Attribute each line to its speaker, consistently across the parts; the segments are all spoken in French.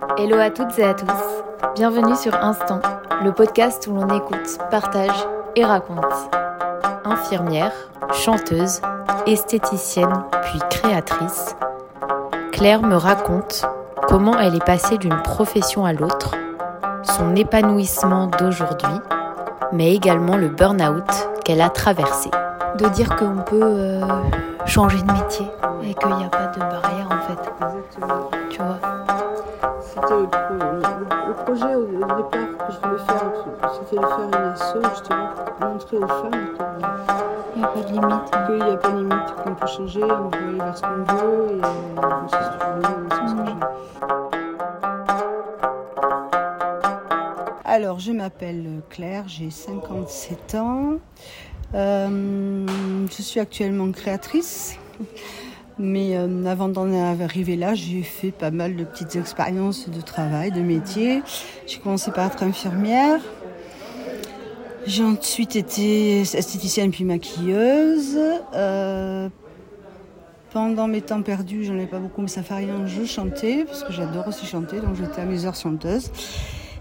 Speaker 1: Hello à toutes et à tous. Bienvenue sur Instant, le podcast où l'on écoute, partage et raconte. Infirmière, chanteuse, esthéticienne puis créatrice, Claire me raconte comment elle est passée d'une profession à l'autre, son épanouissement d'aujourd'hui, mais également le burn-out qu'elle a traversé. De dire qu'on peut euh, changer de métier et qu'il n'y a pas de barrière en fait. Tu vois?
Speaker 2: C'était le, le- projet au, départ que je voulais faire, c'était de faire une asso justement pour montrer aux femmes que-
Speaker 1: Il n'y a pas de limite.
Speaker 2: qu'il n'y a pas de limite, qu'on peut changer, on peut aller vers ce qu'on veut et euh, on sait ce que je ce que j'aime. Alors, je m'appelle Claire, j'ai 57 ans. Euh, je suis actuellement créatrice. Mais euh, avant d'en arriver là, j'ai fait pas mal de petites expériences de travail, de métier. J'ai commencé par être infirmière. J'ai ensuite été esthéticienne puis maquilleuse. Euh, pendant mes temps perdus, j'en ai pas beaucoup, mais ça fait rien, je chantais, parce que j'adore aussi chanter, donc j'étais à mes heures chanteuse.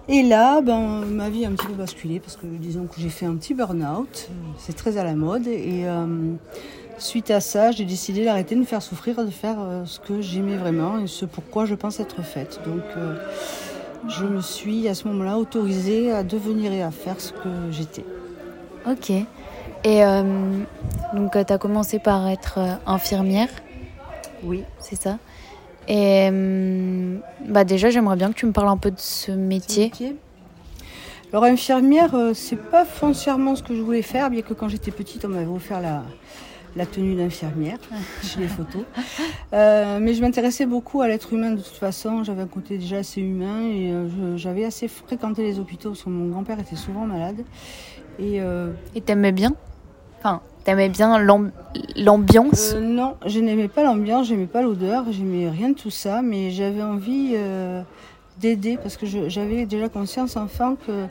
Speaker 2: Et là, ben, ma vie a un petit peu basculé, parce que disons que j'ai fait un petit burn-out, c'est très à la mode, et euh, suite à ça, j'ai décidé d'arrêter de me faire souffrir, de faire euh, ce que j'aimais vraiment, et ce pourquoi je pense être faite. Donc, euh, je me suis à ce moment-là autorisée à devenir et à faire ce que j'étais.
Speaker 1: Ok. Et euh, donc, tu as commencé par être infirmière,
Speaker 2: Oui.
Speaker 1: c'est ça Et euh, bah déjà, j'aimerais bien que tu me parles un peu de ce métier.
Speaker 2: Alors infirmière, c'est pas foncièrement ce que je voulais faire, bien que quand j'étais petite, on m'avait offert la, la tenue d'infirmière, j'ai les photos. Euh, mais je m'intéressais beaucoup à l'être humain de toute façon, j'avais un côté déjà assez humain et euh, j'avais assez fréquenté les hôpitaux parce que mon grand-père était souvent malade. Et euh,
Speaker 1: t'aimais bien? Enfin, t'aimais bien l'am- l'ambiance?
Speaker 2: Non, je n'aimais pas l'ambiance, j'aimais pas l'odeur, j'aimais rien de tout ça, mais j'avais envie d'aider parce que j'avais déjà conscience enfant que,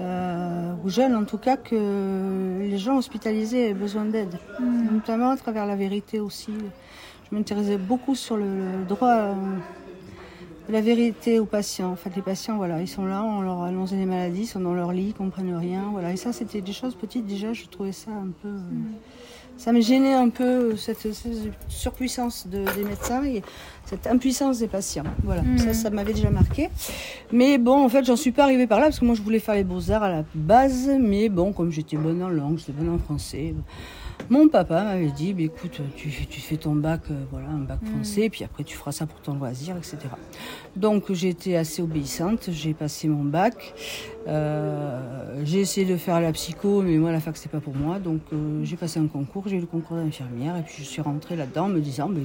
Speaker 2: euh, ou jeune en tout cas, que les gens hospitalisés avaient besoin d'aide, notamment à travers la vérité aussi. Je m'intéressais beaucoup sur le, droit euh, la vérité aux patients. En fait, les patients, voilà, ils sont là, on leur annonce des maladies, ils sont dans leur lit, ils comprennent rien, voilà. Et ça, c'était des choses petites déjà. Je trouvais ça un peu. euh, ça me gênait un peu cette, cette surpuissance de- des médecins et cette impuissance des patients. Voilà,
Speaker 1: Mhm.
Speaker 2: ça, ça m'avait déjà marqué. Mais bon, en fait, j'en suis pas arrivée par là parce que moi, je voulais faire les beaux-arts à la base. Mais bon, comme j'étais bonne en langue, j'étais bonne en français. Mon papa m'avait dit, bah, écoute, tu, fais- tu fais ton bac, euh, voilà, un bac français, puis après tu feras ça pour ton loisir, etc. Donc j'ai été assez obéissante, j'ai passé mon bac, euh, j'ai essayé de faire la psycho, mais moi la fac c'est pas pour moi, donc euh, j'ai passé un concours, j'ai eu le concours d'infirmière, et puis je suis rentrée là-dedans en me disant, bah,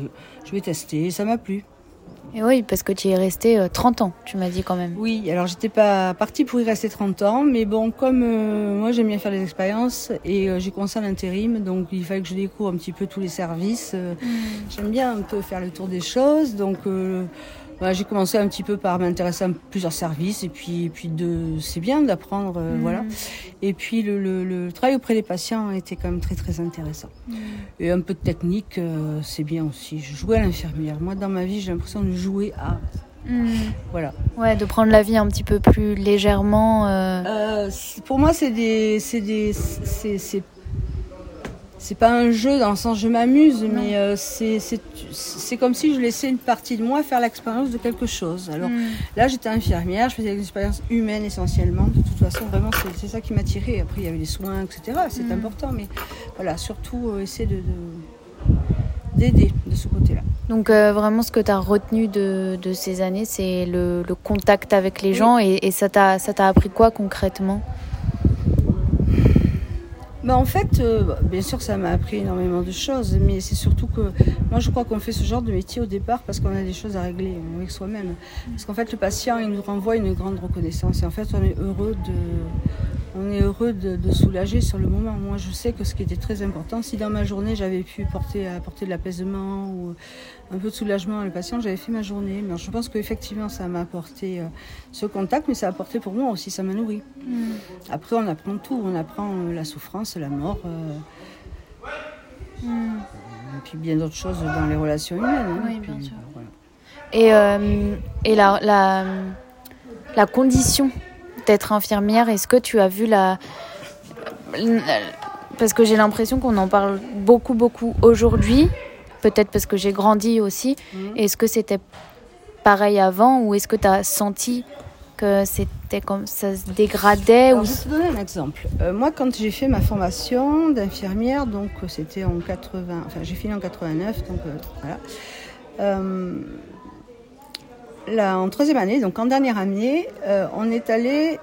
Speaker 2: je vais tester, et ça m'a plu.
Speaker 1: Et oui, parce que tu y es resté euh, 30 ans, tu m'as dit quand même.
Speaker 2: Oui, alors j'étais pas partie pour y rester 30 ans, mais bon, comme euh, moi j'aime bien faire des expériences et euh, j'ai commencé à l'intérim, donc il fallait que je découvre un petit peu tous les services. euh, J'aime bien un peu faire le tour des choses, donc euh, voilà, j'ai commencé un petit peu par m'intéresser à plusieurs services et puis, et puis de, c'est bien d'apprendre, euh,
Speaker 1: Mhm.
Speaker 2: voilà. Et puis le, le, le travail auprès des patients était quand même très très intéressant. Et un peu de technique, euh, c'est bien aussi. Je jouais à l'infirmière. Moi dans ma vie j'ai l'impression de jouer à,
Speaker 1: Hmm.
Speaker 2: voilà.
Speaker 1: Ouais, de prendre la vie un petit peu plus légèrement. euh,
Speaker 2: pour moi, c'est des, c'est des, c'est, c'est, pas un jeu dans le sens je m'amuse, mais euh, c'est, c'est, c'est comme si je laissais une partie de moi faire l'expérience de quelque chose. Alors
Speaker 1: hmm.
Speaker 2: là, j'étais infirmière, je faisais une expérience humaine essentiellement. De toute façon, vraiment, c'est, c'est ça qui m'attirait. Après, il y avait les soins, etc. C'est
Speaker 1: Mm.
Speaker 2: important, mais voilà, surtout euh, essayer de, de- d'aider de ce côté-là.
Speaker 1: Donc euh, vraiment, ce que tu as retenu de, de ces années, c'est le, le contact avec les
Speaker 2: Oui.
Speaker 1: gens. Et, et ça t'a ça t'a appris quoi concrètement?
Speaker 2: En fait, euh, bien sûr, ça m'a appris énormément de choses, mais c'est surtout que moi, je crois qu'on fait ce genre de métier au départ parce qu'on a des choses à régler avec soi-même. Parce qu'en fait, le patient, il nous renvoie une grande reconnaissance et en fait, on est heureux de, on est heureux de, de soulager sur le moment. Moi, je sais que ce qui était très important, si dans ma journée, j'avais pu porter, apporter de l'apaisement ou un peu de soulagement à le patient, j'avais fait ma journée. Mais je pense qu'effectivement, ça m'a apporté euh, ce contact, mais ça a apporté pour moi aussi, ça m'a nourri. Après, on apprend tout. On apprend euh, la souffrance, la mort, euh, et puis bien d'autres choses dans les relations humaines. hein.
Speaker 1: Oui,
Speaker 2: puis,
Speaker 1: bien sûr.
Speaker 2: voilà.
Speaker 1: Et, euh, et la, la, la condition d'être infirmière, est-ce que tu as vu la... Parce que j'ai l'impression qu'on en parle beaucoup, beaucoup aujourd'hui, peut-être parce que j'ai grandi aussi.
Speaker 2: Mhm.
Speaker 1: Est-ce que c'était pareil avant ou est-ce que tu as senti que c'était comme ça se dégradait
Speaker 2: Alors,
Speaker 1: ou...
Speaker 2: je vais te donner un exemple. Euh, moi, quand j'ai fait ma formation d'infirmière, donc c'était en 80, enfin j'ai fini en 89, donc euh, voilà. Euh, en troisième année, donc en dernière année, euh, on est allé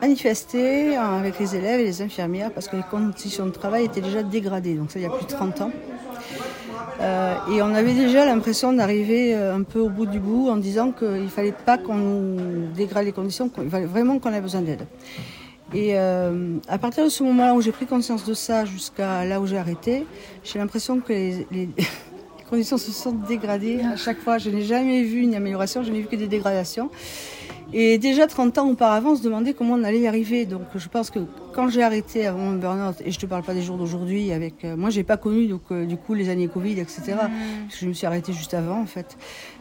Speaker 2: manifester avec les élèves et les infirmières parce que les conditions de travail étaient déjà dégradées. Donc ça, il y a plus de 30 ans. Euh, et on avait déjà l'impression d'arriver euh, un peu au bout du bout en disant qu'il ne fallait pas qu'on nous dégrade les conditions, qu'il fallait vraiment qu'on ait besoin d'aide. Et à partir de ce moment-là où j'ai pris conscience de ça jusqu'à là où j'ai arrêté, j'ai l'impression que les conditions se sont dégradées à chaque fois. Je n'ai jamais vu une amélioration, je n'ai vu que des dégradations. Et déjà 30 ans auparavant, on se demandait comment on allait y arriver. Donc je pense que quand j'ai arrêté avant mon burn-out, et je te parle pas des jours d'aujourd'hui, avec euh, moi j'ai pas connu donc euh, du coup les années Covid, etc. Parce que je me suis arrêtée juste avant en fait.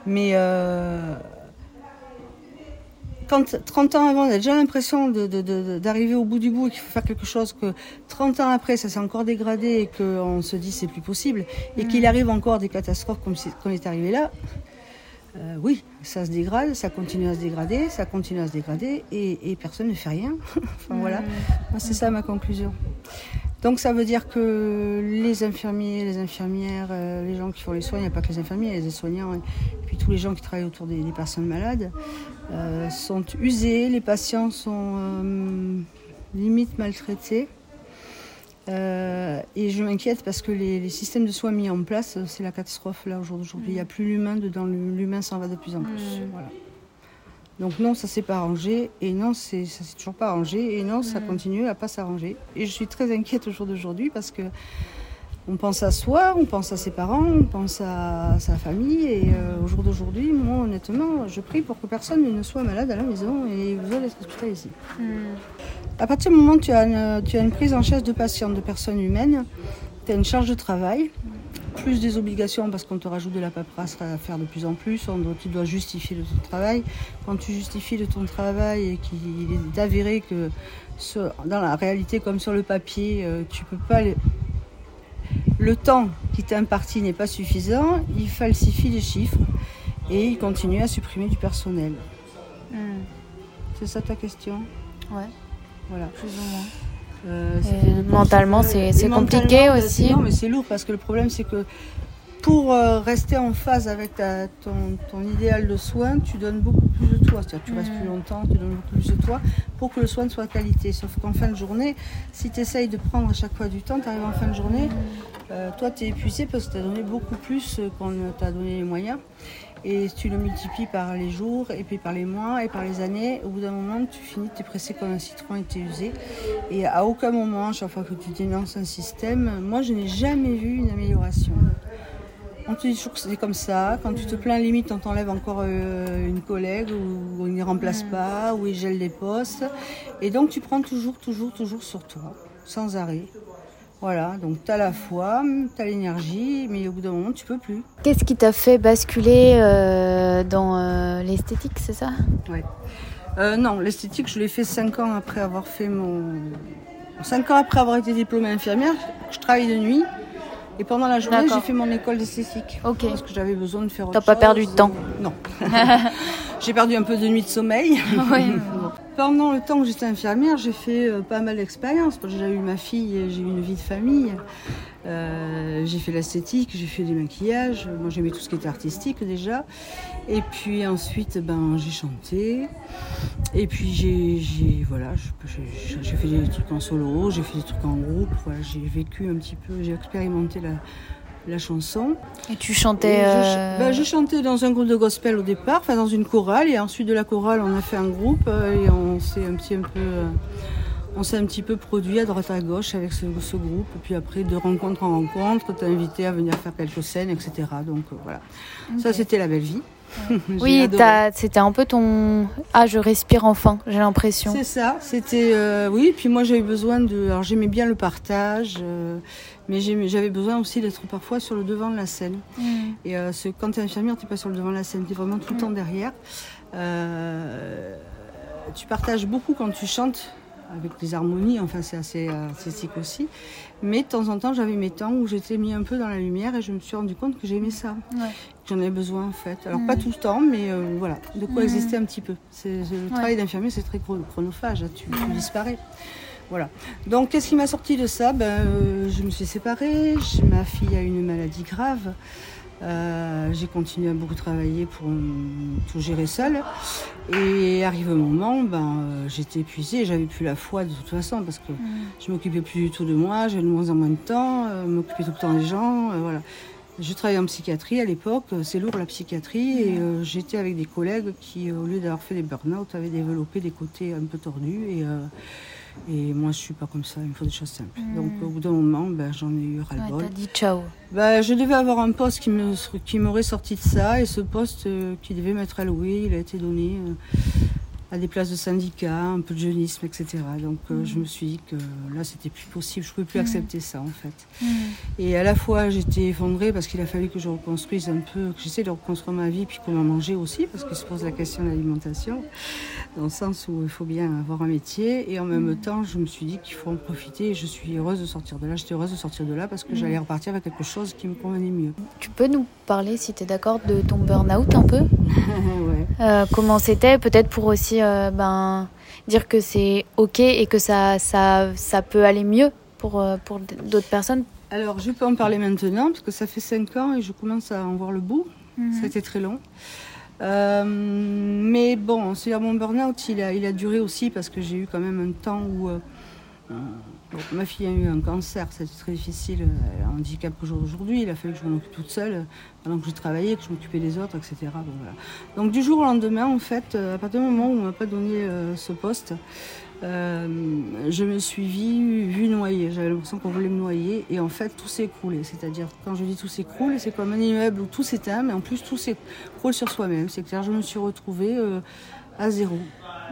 Speaker 2: Mais euh, quand 30 ans avant, on a déjà l'impression d'arriver au bout du bout et qu'il faut faire quelque chose que 30 ans après, ça s'est encore dégradé et qu'on se dit c'est plus possible et qu'il arrive encore des catastrophes comme c'est comme est arrivé là. euh, oui, ça se dégrade, ça continue à se dégrader, ça continue à se dégrader et, et personne ne fait rien. enfin voilà, c'est ça ma conclusion. Donc ça veut dire que les infirmiers, les infirmières, euh, les gens qui font les soins, il n'y a pas que les infirmiers, il y a les soignants et puis tous les gens qui travaillent autour des, des personnes malades euh, sont usés, les patients sont euh, limite maltraités. Euh, et je m'inquiète parce que les, les systèmes de soins mis en place, c'est la catastrophe là aujourd'hui. Il n'y a plus l'humain dedans, l'humain s'en va de plus en plus.
Speaker 1: Mm.
Speaker 2: Voilà. Donc non, ça s'est pas arrangé, et non, c'est, ça s'est toujours pas arrangé, et non, ça
Speaker 1: Mm.
Speaker 2: continue à pas s'arranger. Et je suis très inquiète au jour d'aujourd'hui parce que on pense à soi, on pense à ses parents, on pense à sa famille, et euh, au jour d'aujourd'hui, moi honnêtement, je prie pour que personne ne soit malade à la maison et besoin d'être hospitalisé ici.
Speaker 1: Hmm.
Speaker 2: À partir du moment où tu as une, tu as une prise en charge de patients, de personnes humaines, tu as une charge de travail, plus des obligations parce qu'on te rajoute de la paperasse à faire de plus en plus, on doit- tu dois justifier de ton travail. Quand tu justifies de ton travail et qu'il est avéré que sur- dans la réalité comme sur le papier, euh, tu peux pas le temps qui t'est imparti n'est pas suffisant, il falsifie les chiffres et il continue à supprimer du personnel.
Speaker 1: Hmm.
Speaker 2: C'est ça ta question?
Speaker 1: Ouais,
Speaker 2: Voilà.
Speaker 1: plus ou moins.
Speaker 2: Euh,
Speaker 1: mentalement, c'est- compliqué
Speaker 2: mentalement, bah,
Speaker 1: aussi.
Speaker 2: Non, mais c'est lourd parce que le problème, c'est que pour euh, rester en phase avec ta- ton, ton idéal de soin, tu donnes beaucoup plus de toi. C'est-à-dire que tu restes
Speaker 1: Mm.
Speaker 2: plus longtemps, tu donnes beaucoup plus de toi pour que le soin soit de qualité. Sauf qu'en fin de journée, si tu essayes de prendre à chaque fois du temps, tu arrives en fin de journée, euh, toi, tu es épuisé parce que tu as donné beaucoup plus qu'on ne t'a donné les moyens. Et tu le multiplies par les jours, et puis par les mois, et par les années. Au bout d'un moment, tu finis, tu es pressé comme un citron et tu es usé. Et à aucun moment, chaque fois que tu dénonces un système, moi, je n'ai jamais vu une amélioration. On te dit toujours que c'est comme ça. Quand tu te plains, limite, on t'enlève encore euh, une collègue, ou, il ne remplace pas, ou il gèle des postes. Et donc, tu prends toujours, toujours, toujours sur toi, sans arrêt. Voilà, donc tu as la foi, tu as l'énergie, mais au bout d'un moment, tu peux plus.
Speaker 1: Qu'est-ce qui t'a fait basculer euh, dans euh, l'esthétique, c'est ça?
Speaker 2: Ouais. Euh, non, l'esthétique, je l'ai fait 5 ans après avoir fait mon. 5 ans après avoir été diplômée infirmière, je travaille de nuit. Et pendant la journée, j'ai fait mon école d'esthétique.
Speaker 1: Ok.
Speaker 2: Parce que j'avais besoin de faire autre
Speaker 1: T'as pas
Speaker 2: chose.
Speaker 1: perdu de temps
Speaker 2: Non. j'ai perdu un peu de nuit de sommeil.
Speaker 1: Ouais.
Speaker 2: Pendant le temps que j'étais infirmière, j'ai fait euh, pas mal d'expériences. J'ai eu ma fille, j'ai eu une vie de famille. Euh, j'ai fait l'esthétique, j'ai fait des maquillages. Moi, j'aimais tout ce qui était artistique déjà. Et puis ensuite, ben, j'ai chanté. Et puis j'ai, voilà, j'ai, fait des trucs en solo, j'ai fait des trucs en groupe. J'ai vécu un petit peu, j'ai expérimenté la, la chanson.
Speaker 1: Et tu
Speaker 2: Et
Speaker 1: chantais.
Speaker 2: je,
Speaker 1: euh,
Speaker 2: ben, je chantais dans un groupe de gospel au départ, enfin dans une chorale, et ensuite de la chorale, on a fait un groupe euh, et on s'est un petit un peu, euh, on s'est un petit peu produit à droite à gauche avec ce, ce groupe. Et puis après, de rencontre en rencontre, t'as invité à venir faire quelques scènes, etc. Donc euh, voilà, ça c'était la belle vie.
Speaker 1: oui, c'était un peu ton ah je respire enfin, j'ai l'impression.
Speaker 2: C'est ça, c'était euh, oui. Puis moi j'avais besoin de, alors j'aimais bien le partage, euh, mais j'avais besoin aussi d'être parfois sur le devant de la scène. Mm. Et euh, quand tu es infirmière, tu pas sur le devant de la scène, tu es vraiment tout le temps derrière. tu partages beaucoup quand tu chantes avec des harmonies, enfin c'est assez artistique aussi. Mais de temps en temps, j'avais mes temps où j'étais mis un peu dans la lumière et je me suis rendu compte que j'aimais ça. J'en avais besoin en fait. Alors pas mm. tout le temps, mais euh, voilà, de quoi mm. exister un petit peu. le travail d'infirmier, c'est très chronophage, hein, tu, mm. disparais. Voilà. Donc qu'est-ce qui m'a sorti de ça? Ben, euh, Je me suis séparée, ma fille a une maladie grave. Euh, j'ai continué à beaucoup travailler pour tout gérer seule. Et arrive un moment, ben, euh, j'étais épuisée, j'avais plus la foi de toute façon parce que mm. je m'occupais plus du tout de moi, j'avais de moins en moins de temps, m'occupais tout le temps des gens. voilà. Je travaillais en psychiatrie à l'époque, c'est lourd la psychiatrie, et mm. j'étais avec des collègues qui, au lieu d'avoir fait des burn-out, avaient développé des côtés un peu tordus. Et, et moi, je suis pas comme ça, il me faut des choses simples. Hmm. Donc, au bout d'un moment, ben, j'en ai eu ras-le-bol.
Speaker 1: Ouais, dit ciao.
Speaker 2: Ben, je devais avoir un poste qui, me, qui m'aurait sorti de ça, et ce poste euh, qui devait m'être alloué, il a été donné euh, à des places de syndicats, un peu de jeunisme, etc. Donc euh, je mm. me suis dit que là c'était plus possible, je ne pouvais plus mm. accepter ça en fait. Mm. Et à la fois j'étais effondrée parce qu'il a fallu que je reconstruise un peu, que j'essaie de reconstruire ma vie, puis comment manger aussi, parce qu'il se pose la question de l'alimentation, dans le sens où il faut bien avoir un métier. Et en même temps je me suis dit qu'il faut en profiter et je suis heureuse de sortir de là. J'étais heureuse de sortir de là parce que j'allais repartir avec quelque chose qui me convenait mieux.
Speaker 1: Tu peux nous parler, si tu es d'accord, de ton burn-out un peu? Ouais. Euh, comment c'était Peut-être pour aussi euh, ben, dire que c'est OK et que ça, ça, ça peut aller mieux pour, euh, pour d'autres personnes
Speaker 2: Alors, je peux en parler maintenant parce que ça fait 5 ans et je commence à en voir le bout. Mhm. Ça a été très long. mais bon, c'est mon burn-out, il a, il a duré aussi parce que j'ai eu quand même un temps où ma fille a eu un cancer, c'était très difficile, elle a un handicap aujourd'hui, il a fallu que je m'en occupe toute seule pendant que je travaillais, que je m'occupais des autres, etc. Donc, du jour au lendemain, en fait, euh, à partir du moment où on m'a pas donné euh, ce poste, euh, je me suis vue, vue noyée. J'avais l'impression qu'on voulait me noyer et en fait tout écroulé. C'est-à-dire quand je dis tout s'écroule, c'est comme un immeuble où tout s'éteint, mais en plus tout s'écroule sur soi-même. C'est-à-dire je me suis retrouvée à zéro.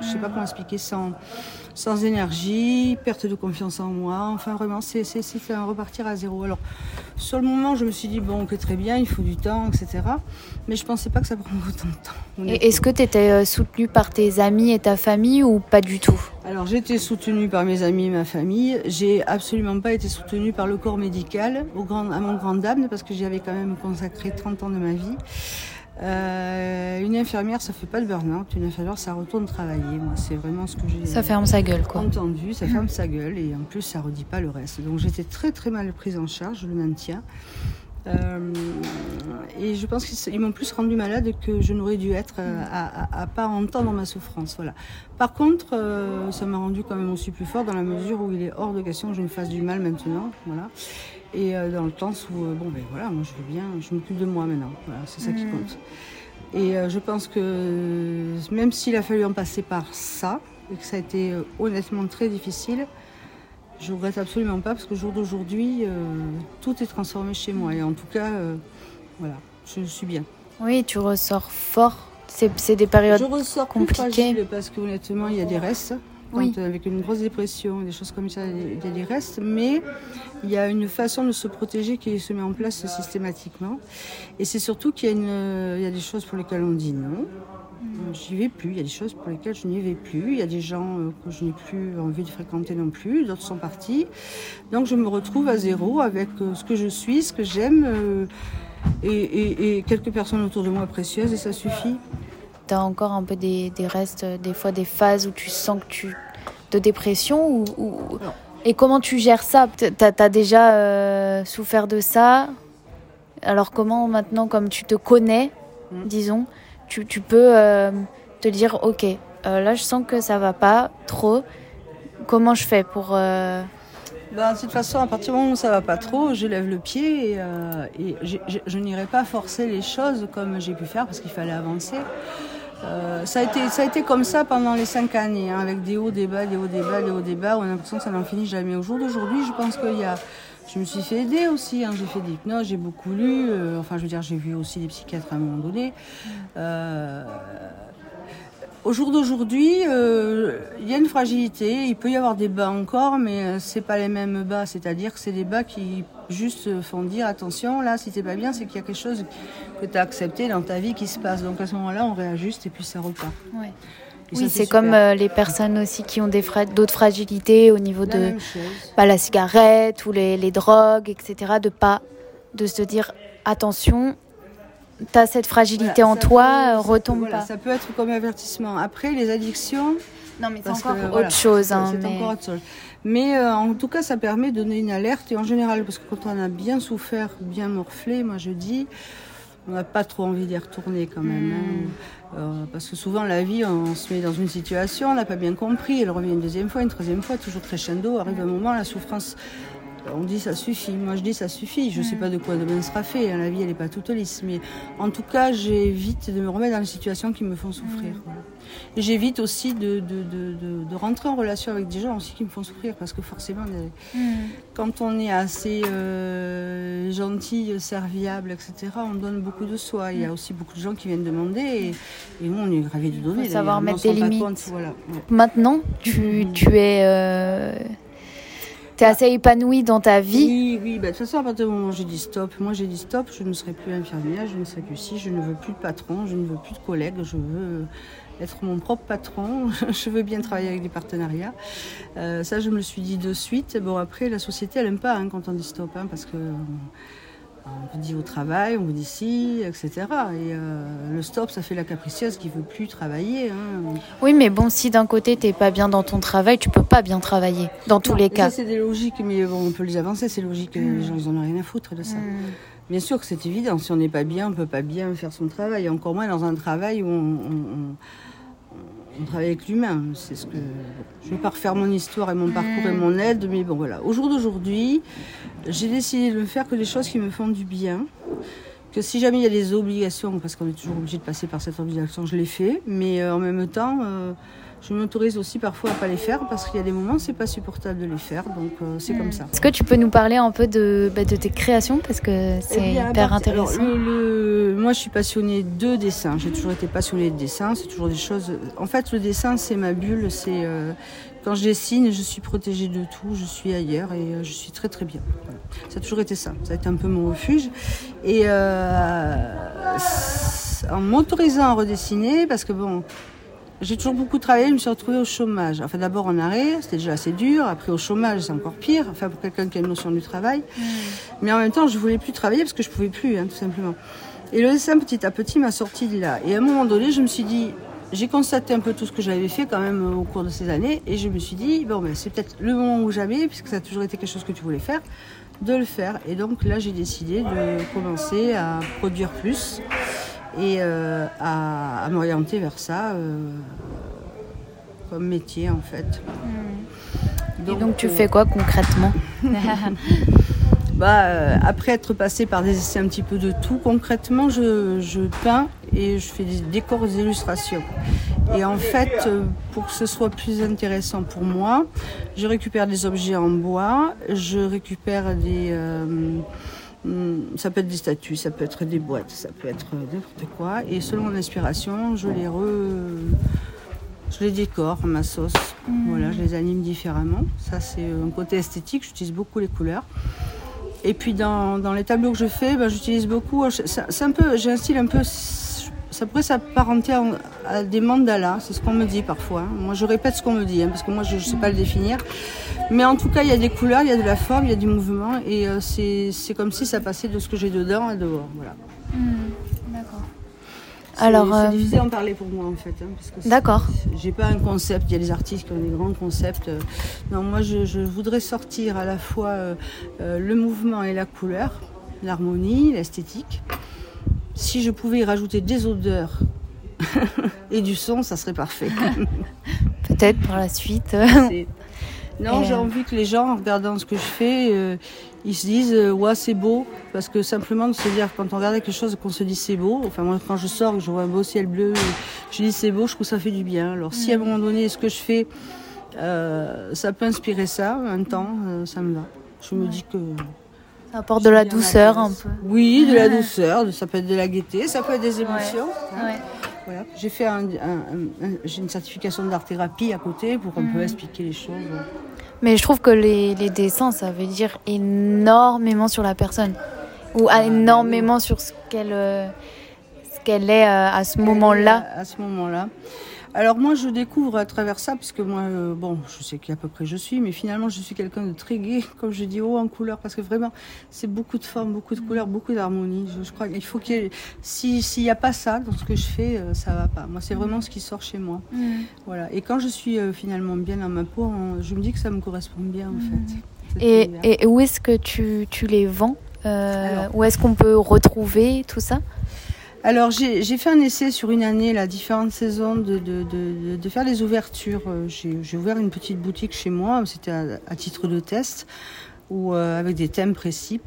Speaker 2: Je sais pas comment expliquer sans sans énergie, perte de confiance en moi. Enfin, vraiment, c'est un repartir à zéro. Alors, sur le moment, je me suis dit, bon, ok, très bien, il faut du temps, etc. Mais je pensais pas que ça prendrait autant de temps.
Speaker 1: Est-ce que tu étais euh, soutenue par tes amis et ta famille ou pas du tout?
Speaker 2: Alors, j'étais soutenue par mes amis et ma famille. J'ai absolument pas été soutenue par le corps médical, au grand, à mon grand dame, parce que j'y avais quand même consacré 30 ans de ma vie. Euh, une infirmière, ça fait pas de burn-out. Une infirmière, ça retourne travailler. Moi, c'est vraiment ce que j'ai.
Speaker 1: Ça ferme sa gueule, quoi.
Speaker 2: Entendu, ça ferme sa gueule et en plus, ça redit pas le reste. Donc, j'étais très très mal prise en charge. Je le maintiens. Euh, et je pense qu'ils m'ont plus rendu malade que je n'aurais dû être euh, à, à, pas entendre ma souffrance. Voilà. Par contre, ça m'a rendu quand même aussi plus fort dans la mesure où il est hors de question que je me fasse du mal maintenant. Voilà. Et euh, dans le sens où, euh, bon, ben voilà, moi je veux bien, je m'occupe de moi maintenant. Voilà, c'est ça qui mm. compte. Et euh, je pense que même s'il a fallu en passer par ça, et que ça a été honnêtement très difficile, je regrette absolument pas parce que jour d'aujourd'hui, tout est transformé chez moi. Et en tout cas, voilà, je suis bien.
Speaker 1: Oui, tu ressors fort. C'est des périodes
Speaker 2: je ressors
Speaker 1: compliquées.
Speaker 2: Plus parce que honnêtement, il y a des restes avec une grosse dépression, des choses comme ça, il y a des restes, mais il y a une façon de se protéger qui se met en place systématiquement. Et c'est surtout qu'il y a des choses pour lesquelles on dit non. J'y vais plus. Il y a des choses pour lesquelles je n'y vais plus. Il y a des gens euh, que je n'ai plus envie de fréquenter non plus. D'autres sont partis. Donc je me retrouve à zéro avec euh, ce que je suis, ce que j'aime euh, et, et quelques personnes autour de moi précieuses et ça suffit
Speaker 1: tu as encore un peu des, des, restes, des fois des phases où tu sens que tu. de dépression ou, Et comment tu gères ça? Tu as, déjà euh, souffert de ça? Alors, comment maintenant, comme tu te connais, mm. disons, tu, tu peux euh, te dire Ok, euh, là, je sens que ça va pas trop. Comment je fais pour.
Speaker 2: Ben, de toute façon, à partir du moment où ça va pas trop, je lève le pied et, et je, n'irai pas forcer les choses comme j'ai pu faire parce qu'il fallait avancer. Euh, ça, a été, ça a été comme ça pendant les cinq années, hein, avec des hauts, des bas, des hauts, des bas, des hauts, des bas. On a l'impression que ça n'en finit jamais. Au jour d'aujourd'hui, je pense qu'il y a Je me suis fait aider aussi, hein. j'ai fait des hypnoses, j'ai beaucoup lu, euh, enfin je veux dire j'ai vu aussi des psychiatres à un moment donné. Euh, au jour d'aujourd'hui, euh, il y a une fragilité, il peut y avoir des bas encore, mais c'est pas les mêmes bas, c'est-à-dire que c'est des bas qui juste font dire attention, là si t'es pas bien, c'est qu'il y a quelque chose que tu as accepté dans ta vie qui se passe. Donc à ce moment-là, on réajuste et puis ça repart.
Speaker 1: Oui, c'est comme euh, les personnes aussi qui ont d'autres fragilités au niveau de bah, la cigarette ou les, les, drogues, etc. De pas de se dire attention, tu as cette fragilité en toi, retombe pas.
Speaker 2: Ça peut être comme avertissement. Après, les addictions.
Speaker 1: Non, mais c'est encore autre chose. Hein,
Speaker 2: mais... encore autre chose. Mais euh, en tout cas, ça permet de donner une alerte. Et en général, parce que quand on a bien souffert, bien morflé, moi je dis, on n'a pas trop envie d'y retourner quand même. Hein. Hmm. Euh, parce que souvent, la vie, on se met dans une situation, on n'a pas bien compris, elle revient une deuxième fois, une troisième fois, toujours crescendo. Arrive un moment, la souffrance on dit ça suffit. Moi, je dis ça suffit. Je ne sais mm. pas de quoi demain sera fait. Hein. La vie, elle n'est pas toute lisse. Mais en tout cas, j'évite de me remettre dans les situations qui me font souffrir. Mm. Et j'évite aussi de, de, rentrer en relation avec des gens aussi qui me font souffrir. Parce que forcément, mm. quand on est assez euh, gentil, serviable, etc., on donne beaucoup de soi. Il y a aussi beaucoup de gens qui viennent demander. Et, nous, on est gravé de donner.
Speaker 1: Il faut savoir mettre des limites. Maintenant, tu, es. Euh, tu es assez épanouie dans ta vie?
Speaker 2: Oui, oui. Bah, de toute façon, à partir du moment où j'ai dit stop, moi j'ai dit stop, je ne serai plus infirmière, je ne serai plus si, je ne veux plus de patron, je ne veux plus de collègues, je veux être mon propre patron, je veux bien travailler avec des partenariats. Euh, ça, je me le suis dit de suite. Bon, après, la société, elle n'aime pas hein, quand on dit stop, hein, parce que on vous dit au travail, on vous dit si, etc. Et euh, le stop, ça fait la capricieuse qui veut plus travailler. Hein.
Speaker 1: Oui, mais bon, si d'un côté t'es pas bien dans ton travail, tu peux pas bien travailler, dans tous les cas.
Speaker 2: c'est des logiques, mais bon, on peut les avancer, c'est logique. Les hmm. gens, ils en ont rien à foutre de ça. Hmm. Bien sûr que c'est évident, si on n'est pas bien, on peut pas bien faire son travail. Encore moins dans un travail où on on travaille avec l'humain. C'est ce que je vais pas refaire mon histoire et mon parcours et mon aide, mais bon voilà. Au jour d'aujourd'hui, j'ai décidé de ne faire que des choses qui me font du bien. Que si jamais il y a des obligations, parce qu'on est toujours obligé de passer par cette obligation, je les fais. Mais euh, en même temps, euh, je m'autorise aussi parfois à pas les faire parce qu'il y a des moments c'est pas supportable de les faire donc euh, c'est comme hmm. ça.
Speaker 1: Est-ce que tu peux nous parler un peu de, bah, de tes créations? Parce que c'est eh hyper intéressant.
Speaker 2: moi je suis passionnée de dessin, j'ai toujours été passionnée de dessin, c'est toujours des choses. En fait le dessin c'est ma bulle, c'est euh, quand je dessine je suis protégée de tout, je suis ailleurs et euh, je suis très très bien. Ça a toujours été ça, ça a été un peu mon refuge et en m'autorisant à redessiner parce que bon j'ai toujours beaucoup travaillé, je me suis retrouvée au chômage. Enfin, d'abord en arrêt, c'était déjà assez dur. Après, au chômage, c'est encore pire. Enfin, pour quelqu'un qui a une notion du travail. Mais en même temps, je voulais plus travailler parce que je pouvais plus, hein, tout simplement. Et le dessin, petit à petit, m'a sorti de là. Et à un moment donné, je me suis dit, j'ai constaté un peu tout ce que j'avais fait quand même au cours de ces années. Et je me suis dit, bon, ben, c'est peut-être le moment où jamais, puisque ça a toujours été quelque chose que tu voulais faire, de le faire. Et donc là, j'ai décidé de commencer à produire plus et euh, à, m'orienter vers ça euh, comme métier en fait.
Speaker 1: Hmm. et donc tu fais quoi concrètement
Speaker 2: bah, Après être passé par des essais un petit peu de tout, concrètement je, peins et je fais des décors des illustrations. Et en fait, pour que ce soit plus intéressant pour moi, je récupère des objets en bois, je récupère des... Euh, ça peut être des statues, ça peut être des boîtes, ça peut être n'importe quoi. Et selon mon inspiration, je les re... Je les décore ma sauce. Hmm. Voilà, je les anime différemment. Ça, c'est un côté esthétique. J'utilise beaucoup les couleurs. Et puis dans, dans les tableaux que je fais, ben, j'utilise beaucoup. C'est un peu, j'ai un style un peu ça pourrait s'apparenter à, des mandalas, c'est ce qu'on me dit parfois. Moi, je répète ce qu'on me dit, hein, parce que moi, je ne sais pas le définir. Mais en tout cas, il y a des couleurs, il y a de la forme, il y a du mouvement, et euh, c'est comme si ça passait de ce que j'ai dedans à dehors. Voilà.
Speaker 1: Hmm, d'accord.
Speaker 2: Alors, c'est euh, difficile d'en parler pour moi en fait. Hein,
Speaker 1: D'accord.
Speaker 2: J'ai pas un concept. Il y a des artistes qui ont des grands concepts. Non, moi je, je voudrais sortir à la fois euh, le mouvement et la couleur, l'harmonie, l'esthétique. Si je pouvais y rajouter des odeurs et du son, ça serait parfait.
Speaker 1: Peut-être pour la suite.
Speaker 2: Non, j'ai envie que les gens, en regardant ce que je fais, euh, ils se disent euh, ouais c'est beau parce que simplement de se dire quand on regarde quelque chose qu'on se dit c'est beau. Enfin moi quand je sors, je vois un beau ciel bleu, je dis c'est beau, je trouve que ça fait du bien. Alors si à un mm. moment donné ce que je fais, euh, ça peut inspirer ça, un temps, ça me va. Je me dis que
Speaker 1: apporte de la douceur un peu.
Speaker 2: Oui, de la douceur, ça peut être de la gaieté, ça peut être des émotions. Voilà. J'ai fait un, j'ai une certification d'art-thérapie à côté pour un peu mhm. expliquer les choses.
Speaker 1: Mais je trouve que les, les, dessins, ça veut dire énormément sur la personne. Ou ah, énormément sur ce qu'elle euh, ce qu'elle est euh, à ce moment-là.
Speaker 2: À ce moment-là. Alors moi, je découvre à travers ça, parce que moi, euh, bon, je sais qui à peu près je suis, mais finalement, je suis quelqu'un de très gai, comme je dis, haut en couleur, parce que vraiment, c'est beaucoup de formes, beaucoup de couleurs, beaucoup d'harmonie. Je, crois qu'il faut qu'il y ait... S'il n'y a pas ça dans ce que je fais, euh, ça va pas. Moi, c'est vraiment ce qui sort chez moi. Mm. Voilà. Et quand je suis euh, finalement bien dans ma peau, je me dis que ça me correspond bien, en mm.
Speaker 1: fait. Et, et, où est-ce que tu, tu les vends Où est-ce qu'on peut retrouver tout ça?
Speaker 2: Alors j'ai fait un essai sur une année, la différentes saisons, de, de, de, faire les ouvertures. Euh, j'ai ouvert une petite boutique chez moi, c'était à, titre de test, ou euh, avec des thèmes précis.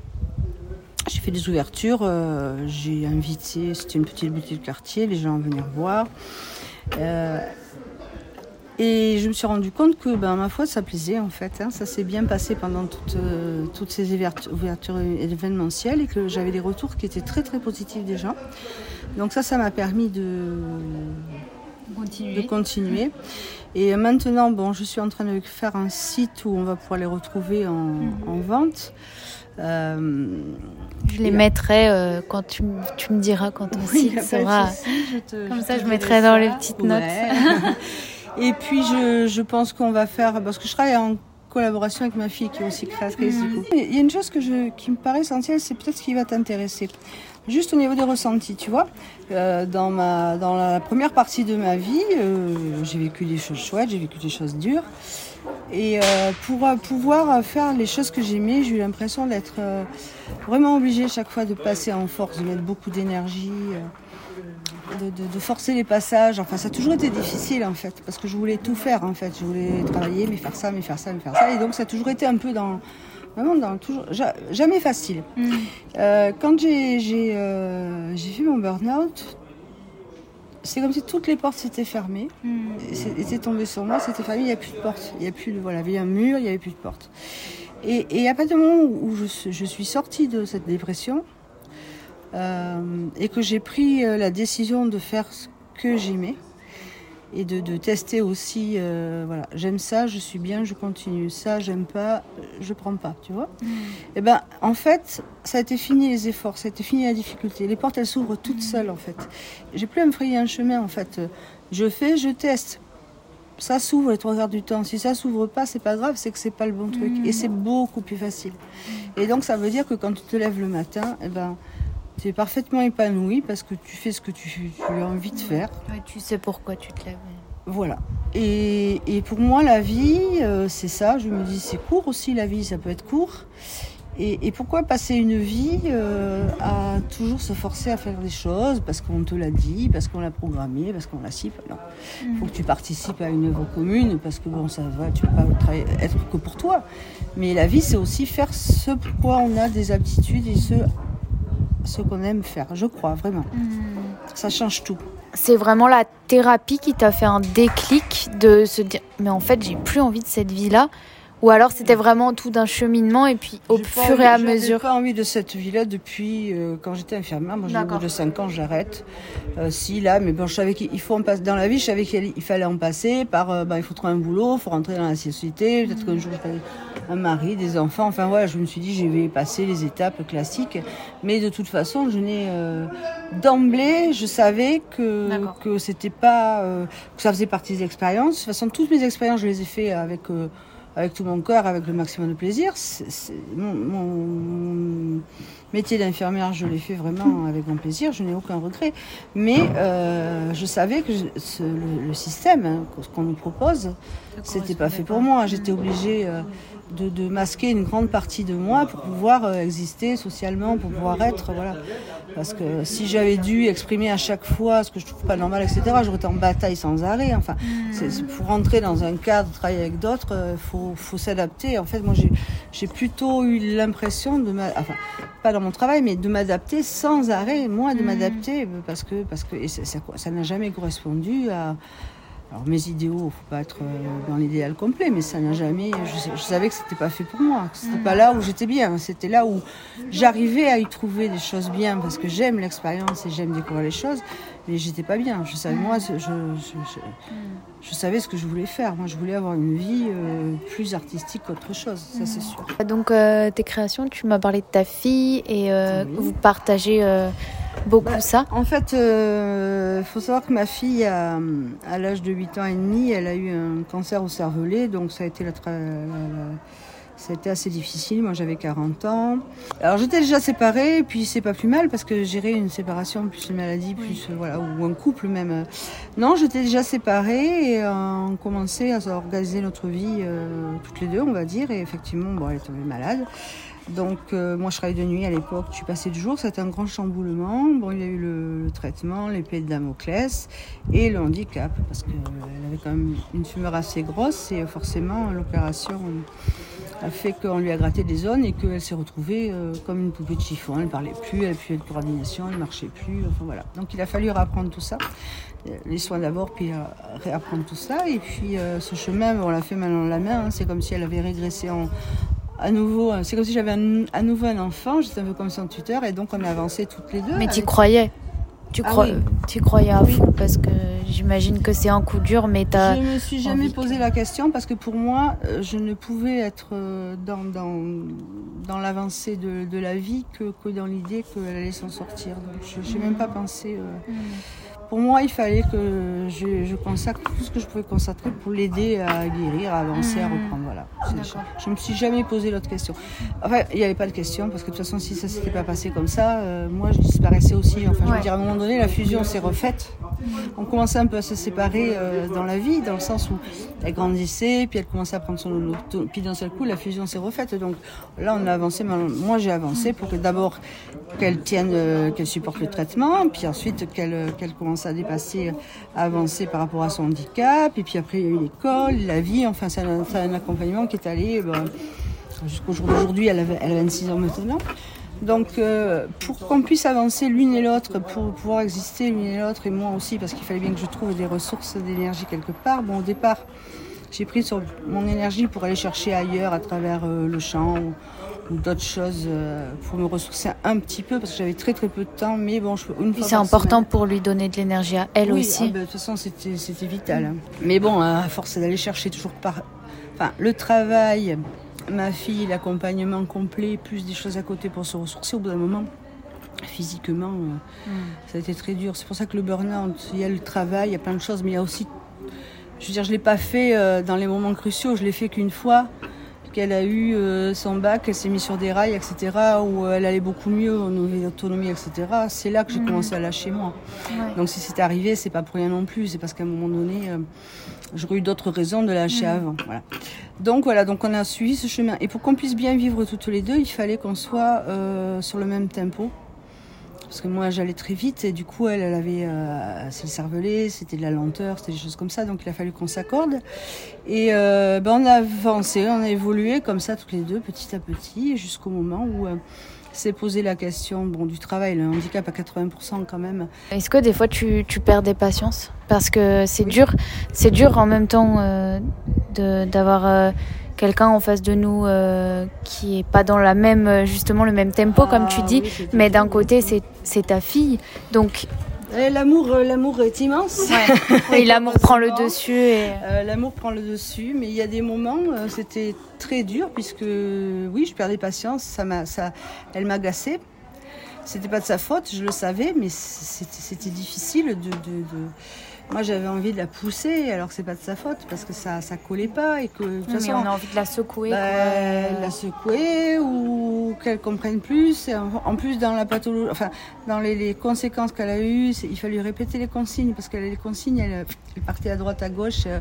Speaker 2: J'ai fait des ouvertures, euh, j'ai invité, c'était une petite boutique de quartier, les gens venir voir. Et je me suis rendu compte que, ben, ma foi, ça plaisait en fait. Hein. Ça s'est bien passé pendant toutes, euh, toutes ces ouvertures événementielles et que j'avais des retours qui étaient très très positifs des gens. Donc ça, ça m'a permis de continuer. de continuer. Et maintenant, bon, je suis en train de faire un site où on va pouvoir les retrouver en, mhm. vente.
Speaker 1: Euh, je les mettrai euh, quand tu, tu, me diras quand ton site sera. Comme ça, je mettrai dans les petites notes.
Speaker 2: Et puis je, je pense qu'on va faire, parce que je travaille en collaboration avec ma fille qui est aussi créatrice du coup. Il y a une chose que je, qui me paraît essentielle, c'est peut-être ce qui va t'intéresser. Juste au niveau des ressentis, tu vois. Euh, dans, ma, dans la première partie de ma vie, euh, j'ai vécu des choses chouettes, j'ai vécu des choses dures. Et euh, pour pouvoir faire les choses que j'aimais, j'ai eu l'impression d'être euh, vraiment obligée chaque fois de passer en force, de mettre beaucoup d'énergie. De, forcer les passages. Enfin, ça a toujours été difficile en fait, parce que je voulais tout faire en fait. Je voulais travailler, mais faire ça, mais faire ça, mais faire ça. Et donc, ça a toujours été un peu dans. Vraiment, dans, toujours, jamais facile. Mm. Euh, quand j'ai euh, fait mon burn-out, c'est comme si toutes les portes s'étaient fermées, mm. étaient tombées sur moi, c'était fermé, il n'y a plus de porte, il y a plus de voilà, il y avait un mur, il n'y avait plus de porte. Et, et à partir du moment où je, je suis sortie de cette dépression, euh, et que j'ai pris euh, la décision de faire ce que j'aimais et de, de, tester aussi. Euh, voilà, j'aime ça, je suis bien, je continue. Ça, j'aime pas, je prends pas, tu vois. Mm. Et eh ben, en fait, ça a été fini les efforts, ça a été fini la difficulté. Les portes, elles s'ouvrent toutes mm. seules, en fait. J'ai plus à me frayer un chemin, en fait. Je fais, je teste. Ça s'ouvre les trois quarts du temps. Si ça s'ouvre pas, c'est pas grave, c'est que c'est pas le bon truc. Et mm. c'est beaucoup plus facile. Et donc, ça veut dire que quand tu te lèves le matin, eh ben, tu es parfaitement épanoui parce que tu fais ce que tu, as envie de faire.
Speaker 1: tu sais pourquoi tu te lèves.
Speaker 2: Voilà. Et, pour moi, la vie, euh, c'est ça. Je me dis, c'est court aussi, la vie, ça peut être court. Et, pourquoi passer une vie euh, à toujours se forcer à faire des choses? Parce qu'on te l'a dit, parce qu'on l'a programmé, parce qu'on l'a Non. Il faut que tu participes à une œuvre commune parce que bon, ça va, tu ne peux pas être que pour toi. Mais la vie, c'est aussi faire ce pourquoi on a des aptitudes et ce ce qu'on aime faire, je crois vraiment. Hmm. Ça change tout.
Speaker 1: C'est vraiment la thérapie qui t'a fait un déclic de se dire mais en fait j'ai plus envie de cette vie-là ou alors c'était vraiment tout d'un cheminement et puis au fur et à mesure.
Speaker 2: J'ai pas envie de cette vie-là depuis euh, quand j'étais infirmière. Moi, j'ai au bout de 5 ans, j'arrête. Euh, si là, mais bon, je savais qu'il faut en passer dans la vie. Je savais qu'il fallait en passer par. Euh, bah, il faut trouver un boulot, il faut rentrer dans la société. Peut-être qu'un jour, un mari, des enfants. Enfin voilà, je me suis dit, je vais passer les étapes classiques. Mais de toute façon, je n'ai d'emblée, je savais que que c'était pas que ça faisait partie des expériences. De toute façon, toutes mes expériences, je les ai fait avec avec tout mon cœur, avec le maximum de plaisir. mon, métier d'infirmière, je l'ai fait vraiment avec grand plaisir, je n'ai aucun regret. Mais euh, je savais que le, système, hein, ce qu'on nous propose, c'était pas fait pour moi. J'étais obligée euh, de, masquer une grande partie de moi pour pouvoir euh, exister socialement, pour pouvoir être, voilà. Parce que si j'avais dû exprimer à chaque fois ce que je trouve pas normal, etc., j'aurais été en bataille sans arrêt. Enfin, c'est, pour rentrer dans un cadre, travailler avec d'autres, il euh, faut, faut s'adapter. En fait, moi, j'ai, j'ai plutôt eu l'impression de, enfin, pas dans mon travail, mais de m'adapter sans arrêt, moi, de mmh. m'adapter, parce que, parce que ça, ça n'a jamais correspondu à Alors mes idéaux, il ne faut pas être euh, dans l'idéal complet, mais ça n'a jamais. Je, savais que c'était pas fait pour moi, que c'était pas là où j'étais bien. C'était là où j'arrivais à y trouver des choses bien parce que j'aime l'expérience et j'aime découvrir les choses, mais j'étais pas bien. Je savais moi, je, je, savais ce que je voulais faire. Moi, je voulais avoir une vie euh, plus artistique qu'autre chose, ça c'est sûr.
Speaker 1: Donc euh, tes créations, tu m'as parlé de ta fille et vous partagez beaucoup bah, ça.
Speaker 2: En fait, il euh, faut savoir que ma fille, à, l'âge de 8 ans et demi, elle a eu un cancer au cervelet, donc ça a été la, ça a été assez difficile. Moi, j'avais 40 ans. Alors, j'étais déjà séparée, puis c'est pas plus mal parce que gérer une séparation, plus une maladie, plus voilà, ou un couple même. Non, j'étais déjà séparée et on commençait à organiser notre vie euh, toutes les deux, on va dire. Et effectivement, bon, elle est tombée malade. Donc euh, moi je travaillais de nuit à l'époque, suis passée de jour, c'était un grand chamboulement. Bon, il y a eu le, traitement, l'épée de Damoclès et le handicap parce qu'elle avait quand même une fumeur assez grosse et forcément l'opération a fait qu'on lui a gratté des zones et qu'elle s'est retrouvée euh, comme une poupée de chiffon. Elle ne parlait plus, elle plus de coordination, elle ne marchait plus. Enfin voilà. Donc il a fallu réapprendre tout ça. Les soins d'abord, puis euh, réapprendre tout ça. Et puis ce chemin, on l'a fait main dans la main. Hein. C'est comme si elle avait régressé en, à nouveau, c'est comme si j'avais à nouveau un enfant, j'étais un peu comme son tuteur, et donc on a avancé toutes les deux.
Speaker 1: Mais tu croyais? Tu, ah tu croyais à fond parce que j'imagine que c'est un coup dur, mais tu
Speaker 2: Je me suis jamais posé la question parce que pour moi, euh, je ne pouvais être euh, dans, dans, dans l'avancée de, de, la vie que, que dans l'idée qu'elle allait s'en sortir. Donc je n'ai même pas pensé. Euh, mm pour moi, il fallait que je, consacre tout ce que je pouvais consacrer pour l'aider à guérir, à avancer, à mmh. reprendre. Voilà. Je ne me suis jamais posé l'autre question. Enfin, il n'y avait pas de question, parce que de toute façon, si ça ne s'était pas passé comme ça, euh, moi, je disparaissais aussi. Enfin, je veux dire, à un moment donné, la fusion s'est refaite. On commençait un peu à se séparer euh, dans la vie, dans le sens où elle grandissait, puis elle commençait à prendre son auto, puis d'un seul coup, la fusion s'est refaite. Donc là, on a avancé. Moi, j'ai avancé pour que d'abord qu'elle tienne, euh, qu'elle supporte le traitement, puis ensuite qu'elle qu'elle commence à dépasser, à avancer par rapport à son handicap. Et puis après, il y a eu l'école, la vie. Enfin, c'est un, accompagnement qui est allé ben, jusqu'au jour d'aujourd'hui. Elle, elle a 26 ans maintenant. Donc, euh, pour qu'on puisse avancer l'une et l'autre, pour pouvoir exister l'une et l'autre, et moi aussi, parce qu'il fallait bien que je trouve des ressources d'énergie quelque part. Bon, au départ, j'ai pris sur mon énergie pour aller chercher ailleurs à travers euh, le champ d'autres choses euh, pour me ressourcer un petit peu parce que j'avais très très peu de temps. Mais bon, je,
Speaker 1: une fois. C'est important pour lui donner de l'énergie à elle aussi.
Speaker 2: Ah, ben, de toute façon, c'était c'était vital. Hein. Mais bon, à force d'aller chercher toujours par, enfin, le travail, ma fille, l'accompagnement complet, plus des choses à côté pour se ressourcer. Au bout d'un moment, physiquement, euh, hmm. ça a été très dur. C'est pour ça que le burn-out, il y a le travail, il y a plein de choses, mais il y a aussi, je veux dire, je l'ai pas fait euh, dans les moments cruciaux. Je l'ai fait qu'une fois qu'elle a eu euh, son bac, elle s'est mise sur des rails, etc., où elle allait beaucoup mieux au niveau d'autonomie, etc., c'est là que j'ai mhm. commencé à lâcher moi. Donc si c'est arrivé, c'est pas pour rien non plus, c'est parce qu'à un moment donné, euh, j'aurais eu d'autres raisons de lâcher mhm. avant. Voilà. Donc voilà, donc on a suivi ce chemin. Et pour qu'on puisse bien vivre toutes les deux, il fallait qu'on soit euh, sur le même tempo parce que moi j'allais très vite et du coup elle, elle avait euh, c'est le cervelet, c'était de la lenteur, c'était des choses comme ça, donc il a fallu qu'on s'accorde. Et euh, ben, on a avancé, on a évolué comme ça toutes les deux, petit à petit, jusqu'au moment où euh, s'est posé la question bon, du travail, le handicap à 80% quand même.
Speaker 1: Est-ce que des fois tu, tu perds des patiences Parce que c'est dur, c'est dur en même temps euh, d'avoir quelqu'un en face de nous euh, qui est pas dans la même euh, justement le même tempo comme tu ah dis mais d'un côté c'est c'est ta fille donc
Speaker 2: eh, L'amour, euh, l'amour est immense.
Speaker 1: Oui, l'amour prend le dessus. Et...
Speaker 2: l'amour prend le dessus, mais il y a des moments, c'était très dur puisque oui, je perdais patience. Ça m'a, ça, elle m'agaçait. C'était pas de sa faute, je le savais, mais c'était, c'était difficile de, de, de moi, j'avais envie de la pousser, alors que c'est pas de sa faute, parce que ça, ça collait pas et que. De
Speaker 1: toute façon, on a envie de la secouer.
Speaker 2: Bah, la secouer ou qu'elle comprenne plus. En plus, dans la pathologie, enfin, dans les, conséquences qu'elle a eues, il fallait répéter les consignes, parce qu'elle les consignes, elle, partait à droite, à gauche. Euh,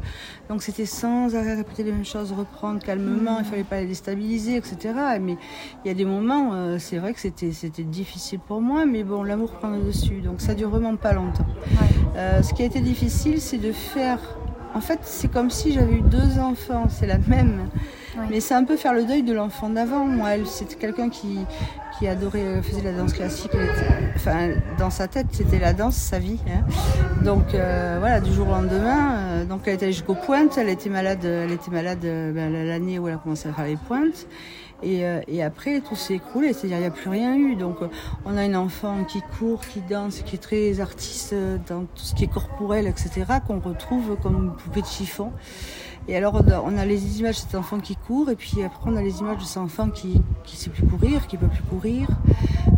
Speaker 2: donc c'était sans arrêt répéter les mêmes choses, reprendre calmement, il fallait pas les déstabiliser, etc. Mais il y a des moments, euh, c'est vrai que c'était, c'était difficile pour moi, mais bon, l'amour prend le dessus, donc ça dure vraiment pas longtemps. Euh, ce qui a été difficile, difficile, c'est de faire. En fait, c'est comme si j'avais eu deux enfants, c'est la même. Mais c'est un peu faire le deuil de l'enfant d'avant. Moi, elle, c'était quelqu'un qui, qui adorait, faisait la danse classique. enfin, dans sa tête, c'était la danse, sa vie. Hein. Donc voilà, du jour au lendemain, donc elle était jusqu'aux pointes. Elle était malade, elle était malade ben, l'année où elle a commencé à faire les pointes. Et, euh, et après, tout s'est écroulé, c'est-à-dire il n'y a plus rien eu. Donc euh, on a une enfant qui court, qui danse, qui est très artiste dans tout ce qui est corporel, etc., qu'on retrouve comme une poupée de chiffon. Et alors on a les images de cet enfant qui court, et puis après on a les images de cet enfant qui ne sait plus courir, qui peut plus courir.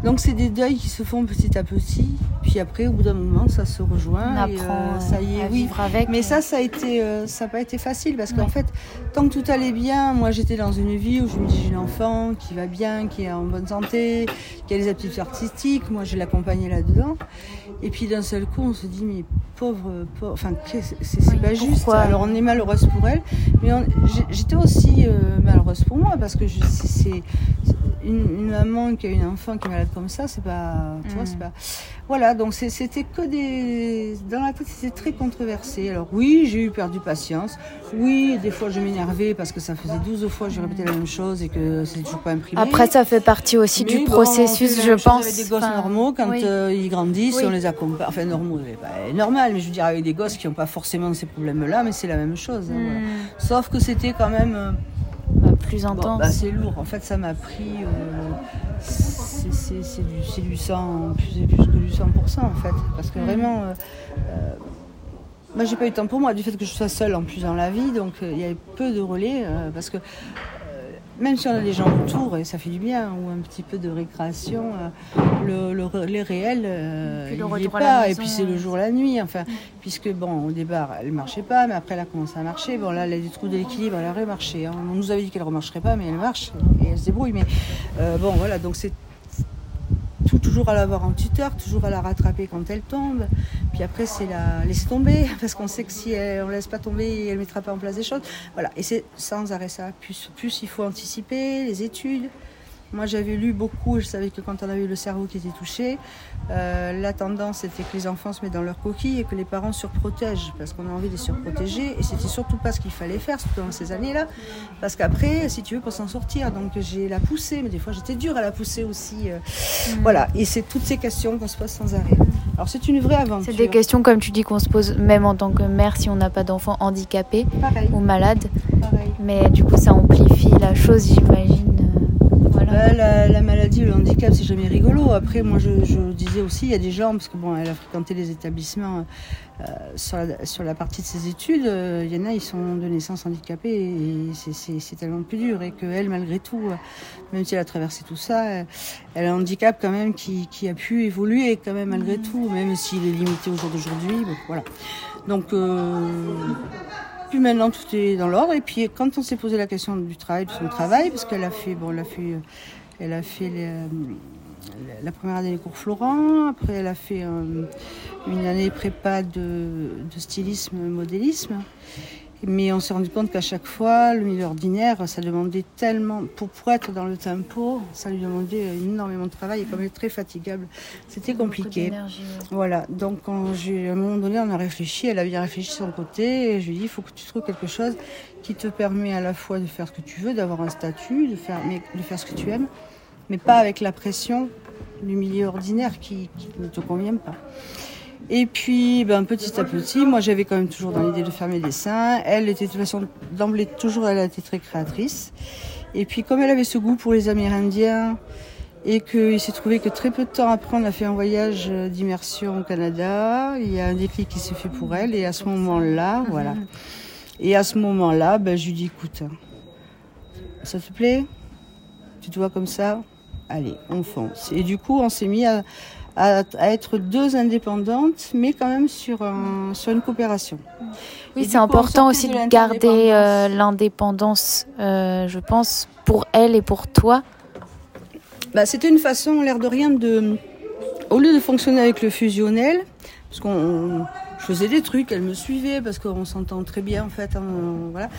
Speaker 2: Donc c'est des deuils qui se font petit à petit. Puis après, au bout d'un moment, ça se rejoint.
Speaker 1: On apprend
Speaker 2: euh, ça y est,
Speaker 1: à vivre avec.
Speaker 2: Mais ça, ça a été, euh, ça n'a pas été facile parce qu'en fait, tant que tout allait bien, moi j'étais dans une vie où je me dis j'ai une enfant qui va bien, qui est en bonne santé, qui a des aptitudes artistiques. Moi, je l'accompagnais là-dedans. Et puis d'un seul coup, on se dit mais pauvre, pauvre enfin c'est pas juste. Alors on est malheureuse pour elle, mais j'étais aussi euh, malheureuse pour moi parce que c'est une, maman qui a une enfant qui est malade comme ça, c'est pas, tu vois, c'est mm. pas. Voilà, donc c'était que des. Dans la tête, c'était très controversé. Alors oui, j'ai eu perdu patience. Oui, des fois je m'énervais parce que ça faisait 12 fois que je répétais la même chose et que c'est toujours pas imprimé.
Speaker 1: Après, ça fait partie aussi du processus, je pense.
Speaker 2: Avec des gosses normaux, quand euh, ils grandissent, on les accompagne. Enfin, normaux, pas normal, mais je veux dire, avec des gosses qui n'ont pas forcément ces problèmes-là, mais c'est la même chose. Hein, mm. Sauf que c'était quand même. Euh,
Speaker 1: plus intense.
Speaker 2: Bah, c'est lourd. En fait, ça m'a pris. Euh, c'est du, du 100, plus, plus, que du 100% en fait. Parce que mm. vraiment. Euh, euh, moi, j'ai pas eu de temps pour moi, du fait que je sois seule en plus dans la vie, donc il y avait peu de relais, parce que même si on a des gens autour, et ça fait du bien, ou un petit peu de récréation, le, le, les réels, il n'y est pas. et puis c'est le jour, la nuit. Enfin, puisque bon, au départ, elle marchait pas, mais après elle a commencé à marcher. Bon, là, elle a des trous d'équilibre, elle a remarché. Hein. On nous avait dit qu'elle ne remarcherait pas, mais elle marche et elle se débrouille. Mais euh, bon, voilà, donc c'est tout, toujours à l'avoir en tuteur, toujours à la rattraper quand elle tombe. Puis après, c'est la laisser tomber, parce qu'on sait que si elle, on laisse pas tomber, elle mettra pas en place des choses. Voilà, et c'est sans arrêt ça. Plus, plus il faut anticiper les études. Moi, j'avais lu beaucoup, je savais que quand on avait le cerveau qui était touché, euh, la tendance était que les enfants se mettent dans leur coquille et que les parents surprotègent, parce qu'on a envie de les surprotéger. Et c'était surtout pas ce qu'il fallait faire, surtout dans ces années-là, parce qu'après, si tu veux, pour s'en sortir, donc j'ai la poussée, mais des fois j'étais dure à la pousser aussi. Euh, mm. Voilà, et c'est toutes ces questions qu'on se pose sans arrêt. Alors c'est une vraie aventure.
Speaker 1: C'est des questions, comme tu dis, qu'on se pose même en tant que mère si on n'a pas d'enfant handicapé ou malade. Pareil. Mais du coup, ça amplifie la chose, j'imagine.
Speaker 2: Bah, la, maladie, le handicap, c'est jamais rigolo. Après, moi, je, disais aussi, il y a des gens, parce que bon, elle a fréquenté les établissements euh, sur, la, sur, la, partie de ses études, euh, il y en a, ils sont de naissance handicapés et c'est tellement plus dur. Et qu'elle, malgré tout, euh, même si elle a traversé tout ça, elle a un handicap quand même qui, qui a pu évoluer quand même malgré mmh. tout, même s'il est limité au jour d'aujourd'hui. voilà. Donc, puis maintenant tout est dans l'ordre. Et puis quand on s'est posé la question du travail, de son travail, parce qu'elle a fait, bon, elle a fait, elle a fait euh, la première année des cours Florent, après elle a fait euh, une année prépa de, de stylisme, modélisme. Mais on s'est rendu compte qu'à chaque fois, le milieu ordinaire, ça demandait tellement, pour, pour être dans le tempo, ça lui demandait énormément de travail et comme elle est très fatigable, c'était compliqué. Voilà, donc quand j'ai, à un moment donné, on a réfléchi, elle a bien réfléchi de son côté, et je lui ai dit, il faut que tu trouves quelque chose qui te permet à la fois de faire ce que tu veux, d'avoir un statut, de faire, mais, de faire ce que tu aimes, mais pas avec la pression du milieu ordinaire qui, qui ne te convient pas. Et puis, ben, petit à petit, moi j'avais quand même toujours dans l'idée de faire mes dessins. Elle était de toute façon, d'emblée, toujours, elle a été très créatrice. Et puis, comme elle avait ce goût pour les Amérindiens, et qu'il s'est trouvé que très peu de temps après, on a fait un voyage d'immersion au Canada, il y a un déclic qui s'est fait pour elle, et à ce moment-là, voilà. Et à ce moment-là, ben, je lui dis, écoute, ça te plaît? Tu te vois comme ça? Allez, on fonce. Et du coup, on s'est mis à, à, être deux indépendantes, mais quand même sur, sur une coopération.
Speaker 1: Oui, c'est important aussi de, garder euh, l'indépendance, euh, je pense, pour elle et pour toi.
Speaker 2: Bah, C'était une façon, l'air de rien, de, au lieu de fonctionner avec le fusionnel, parce qu'on je faisais des trucs, elle me suivait parce qu'on s'entend très bien en fait. Hein, voilà.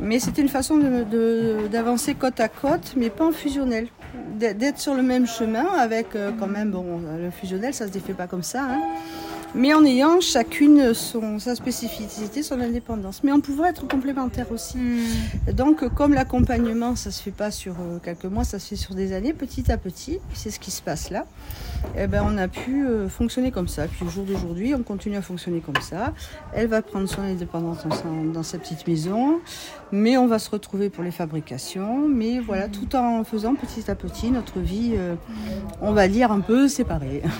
Speaker 2: Mais c'était une façon d'avancer côte à côte, mais pas en fusionnel d'être sur le même chemin avec euh, quand même, bon, le fusionnel, ça se défait pas comme ça. Hein. mais en ayant chacune son, sa spécificité, son indépendance. Mais on pouvait être complémentaires aussi.
Speaker 1: Hmm.
Speaker 2: Donc, comme l'accompagnement, ça se fait pas sur euh, quelques mois, ça se fait sur des années, petit à petit, c'est ce qui se passe là. Eh ben, on a pu euh, fonctionner comme ça. Puis au jour d'aujourd'hui, on continue à fonctionner comme ça. Elle va prendre son indépendance dans sa, dans sa petite maison, mais on va se retrouver pour les fabrications. Mais voilà, tout en faisant petit à petit notre vie, euh, on va dire un peu séparée.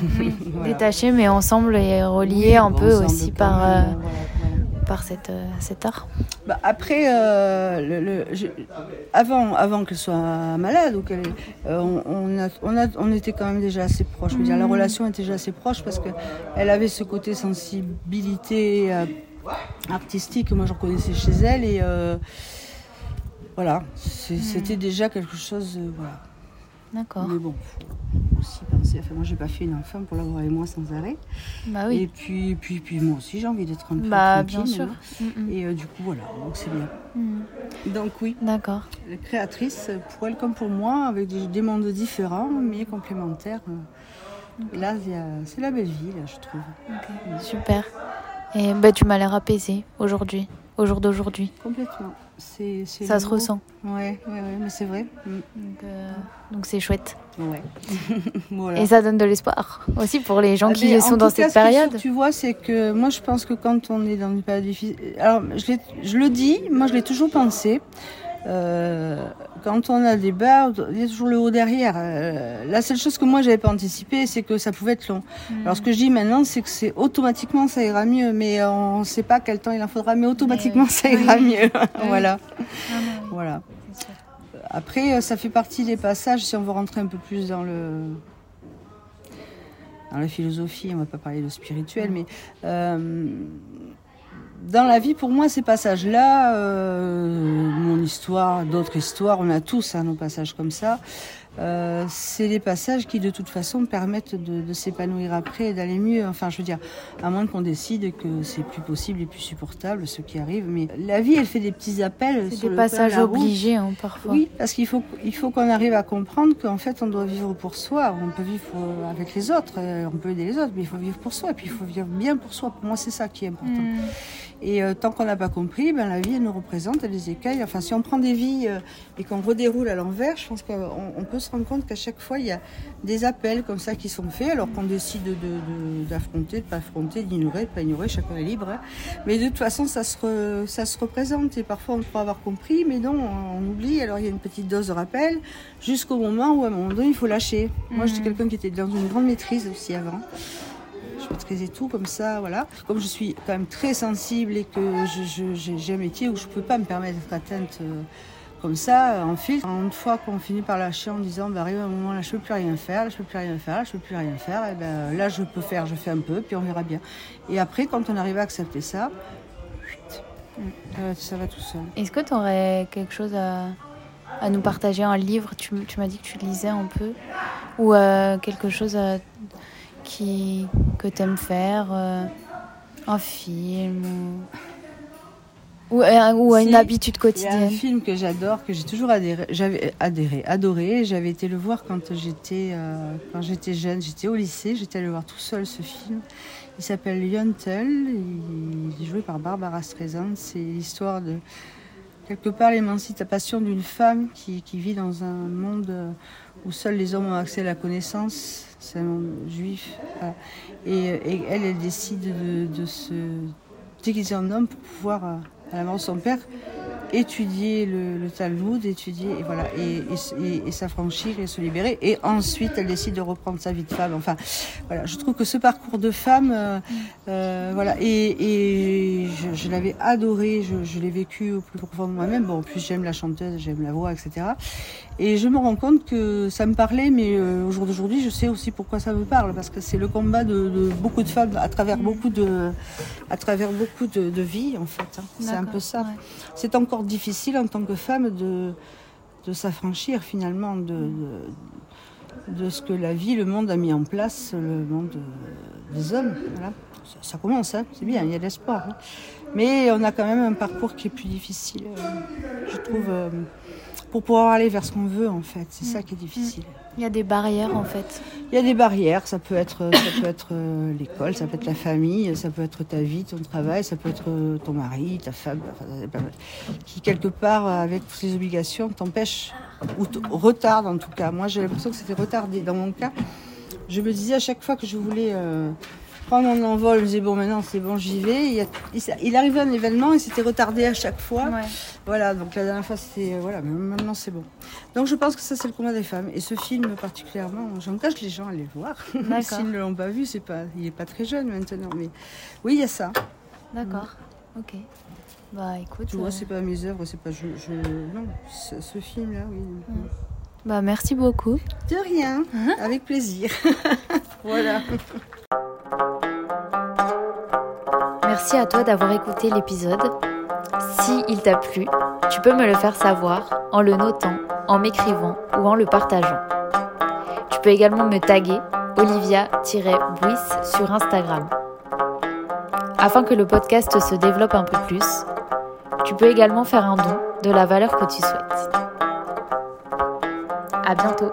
Speaker 2: Voilà.
Speaker 1: Détachés mais ensemble et reliés
Speaker 2: Oui,
Speaker 1: un
Speaker 2: bon,
Speaker 1: peu aussi par,
Speaker 2: même,
Speaker 1: euh,
Speaker 2: voilà, voilà.
Speaker 1: Par cette, euh, cet art.
Speaker 2: Bah, après, euh, le, le- je- avant, avant qu'elle soit malade, ou qu'elle, euh, on, on, a, on, a- on était quand même déjà assez proches. Je veux dire, la relation était déjà assez proche parce que elle avait ce côté sensibilité euh, artistique que moi je reconnaissais chez elle et voilà, c'est- c'était déjà quelque chose. voilà.
Speaker 1: D'accord.
Speaker 2: Mais bon, faut aussi penser. Enfin, moi, j'ai pas fait une enfant pour l'avoir avec moi sans arrêt.
Speaker 1: Bah
Speaker 2: Et
Speaker 1: oui.
Speaker 2: puis, puis, puis moi aussi, j'ai envie d'être un peu
Speaker 1: Bah
Speaker 2: tranquille.
Speaker 1: bien sûr. Mm, mm.
Speaker 2: Et euh, du coup, voilà, donc c'est bien.
Speaker 1: Mm.
Speaker 2: Donc oui,
Speaker 1: D'accord.
Speaker 2: la créatrice, pour elle comme pour moi, avec des, des mondes différents, mais complémentaires. euh, Là, c'est la belle vie, là, je trouve.
Speaker 1: Super. Et bah, tu m'as l'air apaisée aujourd'hui, au jour d'aujourd'hui.
Speaker 2: Complètement. C'est, c'est
Speaker 1: Ça se
Speaker 2: mot.
Speaker 1: ressent.
Speaker 2: Ouais, ouais, ouais, mais c'est vrai. Mm.
Speaker 1: Donc euh, donc c'est chouette.
Speaker 2: Ouais. voilà.
Speaker 1: Et ça donne de l'espoir aussi pour les gens
Speaker 2: Ah,
Speaker 1: qui
Speaker 2: mais
Speaker 1: sont dans
Speaker 2: cas,
Speaker 1: cette
Speaker 2: ce qui est sûr,
Speaker 1: période.
Speaker 2: tu vois, c'est que moi, je pense que quand on est dans une période difficile. Alors, je le dis, moi, je l'ai toujours pensé. Euh, quand on a des bas, il y a toujours le haut derrière. Euh, la seule chose que moi, j'avais pas anticipé, c'est que ça pouvait être long.
Speaker 1: Mm.
Speaker 2: Alors, ce que je dis maintenant, c'est que c'est automatiquement, ça ira mieux. Mais on ne sait pas quel temps il en faudra, mais automatiquement,
Speaker 1: oui.
Speaker 2: ça ira
Speaker 1: Oui.
Speaker 2: mieux. voilà.
Speaker 1: Ah
Speaker 2: Voilà. Après, euh, ça fait partie des passages, si on veut rentrer un peu plus dans le dans la philosophie, on va pas parler de spirituel, mais euh, dans la vie, pour moi, ces passages-là, euh, mon histoire, d'autres histoires, on a tous hein, nos passages comme ça, euh, c'est les passages qui, de toute façon, permettent de, de s'épanouir après et d'aller mieux. Enfin, je veux dire, à moins qu'on décide que c'est plus possible et plus supportable, ce qui arrive. Mais la vie, elle fait des petits appels.
Speaker 1: C'est des
Speaker 2: le
Speaker 1: passages obligés hein, parfois.
Speaker 2: Oui, parce qu'il faut, il faut qu'on arrive à comprendre qu'en fait, on doit vivre pour soi. On peut vivre avec les autres, euh, on peut aider les autres, mais il faut vivre pour soi. Et puis, il faut vivre bien pour soi. Pour moi, c'est ça qui est important.
Speaker 1: Mm.
Speaker 2: Et euh, tant qu'on n'a pas compris, ben, la vie, elle nous représente, elle les écailles. Enfin, si on prend des vies euh, et qu'on redéroule à l'envers, je pense qu'on on peut se rendre compte qu'à chaque fois, il y a des appels comme ça qui sont faits, alors qu'on décide de- de- d'affronter, de, ne pas affronter, d'ignorer, de pas ignorer, chacun est libre. hein. Mais de toute façon, ça se, re- ça se représente. Et parfois, on croit avoir compris, mais non, on oublie. Alors, il y a une petite dose de rappel, jusqu'au moment où, à un moment donné, il faut lâcher. Moi, j'étais
Speaker 1: Mhm.
Speaker 2: quelqu'un qui était dans une grande maîtrise aussi avant. Je maîtrisais tout comme ça, voilà. Comme je suis quand même très sensible et que j'ai un métier où je ne peux pas me permettre d'être atteinte euh, comme ça, euh, en fil. Une fois qu'on finit par lâcher en disant, bah, arrive un moment là, je peux plus rien faire, là, je peux plus rien faire, là, je peux plus rien faire, et ben, là, je peux faire, je fais un peu, puis on verra bien. Et après, quand on arrive à accepter ça, euh, ça va tout seul.
Speaker 1: Est-ce que tu aurais quelque chose à, nous partager, un livre? Tu, m'as dit que tu lisais un peu. Ou euh, quelque chose à- qui, que tu aimes faire euh, Un film ou, euh, ou
Speaker 2: Si,
Speaker 1: une habitude
Speaker 2: Il y a un
Speaker 1: quotidienne
Speaker 2: film que j'adore, que j'ai toujours adhéré, j'avais adhéré, adoré. J'avais été le voir quand j'étais euh, quand j'étais jeune, j'étais au lycée, j'étais allée le voir tout seul ce film. Il s'appelle Yontel, il est joué par Barbara Streisand. C'est l'histoire de quelque part l'émancipation d'une femme qui, qui vit dans un monde euh, où seuls les hommes ont accès à la connaissance. C'est un monde juif. voilà. Et, et elle, elle décide de, de se déguiser en homme pour pouvoir, de son père, étudier le, le Talmud, étudier et voilà et, et, et- et s'affranchir et se libérer. Et ensuite, elle décide de reprendre sa vie de femme. Enfin, voilà, je trouve que ce parcours de femme, euh, euh, voilà, et, et je, je l'avais adoré, je, je l'ai vécu au plus profond de moi-même. Bon, en plus, j'aime la chanteuse, j'aime la voix, etc. Et je me rends compte que ça me parlait, mais euh, au jour d'aujourd'hui, je sais aussi pourquoi ça me parle, parce que c'est le combat de, de beaucoup de femmes à travers beaucoup de, à travers beaucoup de, de vies, en fait. hein. C'est un peu ça.
Speaker 1: ouais.
Speaker 2: C'est encore difficile en tant que femme de, de s'affranchir finalement de, de, de ce que la vie, le monde a mis en place, le monde euh, des hommes. Voilà. Ça, ça commence, hein, c'est bien, il y a de l'espoir. hein. Mais on a quand même un parcours qui est plus difficile, euh, je trouve, euh, pour pouvoir aller vers ce qu'on veut en fait. C'est ça qui est difficile.
Speaker 1: Il y a des barrières en fait.
Speaker 2: Il y a des barrières, ça peut être, ça peut être euh, l'école, ça peut être la famille, ça peut être ta vie, ton travail, ça peut être euh, ton mari, ta femme, qui quelque part, avec toutes les obligations, t'empêche ou retarde en tout cas. Moi j'ai l'impression que c'était retardé. Dans mon cas, je me disais à chaque fois que je voulais euh, prendre mon envol, je me disais bon maintenant c'est bon j'y vais. Il, arrivait un événement et c'était retardé à chaque fois. Voilà, donc la dernière fois c'était voilà, mais maintenant c'est bon. Donc je pense que ça c'est le combat des femmes. Et ce film particulièrement, j'engage les gens à aller le voir. S'ils ne l'ont pas vu, c'est pas, il est pas très jeune maintenant, mais oui il y a ça.
Speaker 1: D'accord, ok. Bah écoute.
Speaker 2: Tu vois, euh, c'est pas mes œuvres, c'est pas je, non, ce film-là, oui. Mm.
Speaker 1: Bah merci beaucoup.
Speaker 2: De rien, uh-huh. avec plaisir. voilà.
Speaker 1: Merci à toi d'avoir écouté l'épisode. Si il t'a plu, tu peux me le faire savoir en le notant, en m'écrivant ou en le partageant. Tu peux également me taguer olivia-buis sur Instagram. Afin que le podcast se développe un peu plus, tu peux également faire un don de la valeur que tu souhaites. À bientôt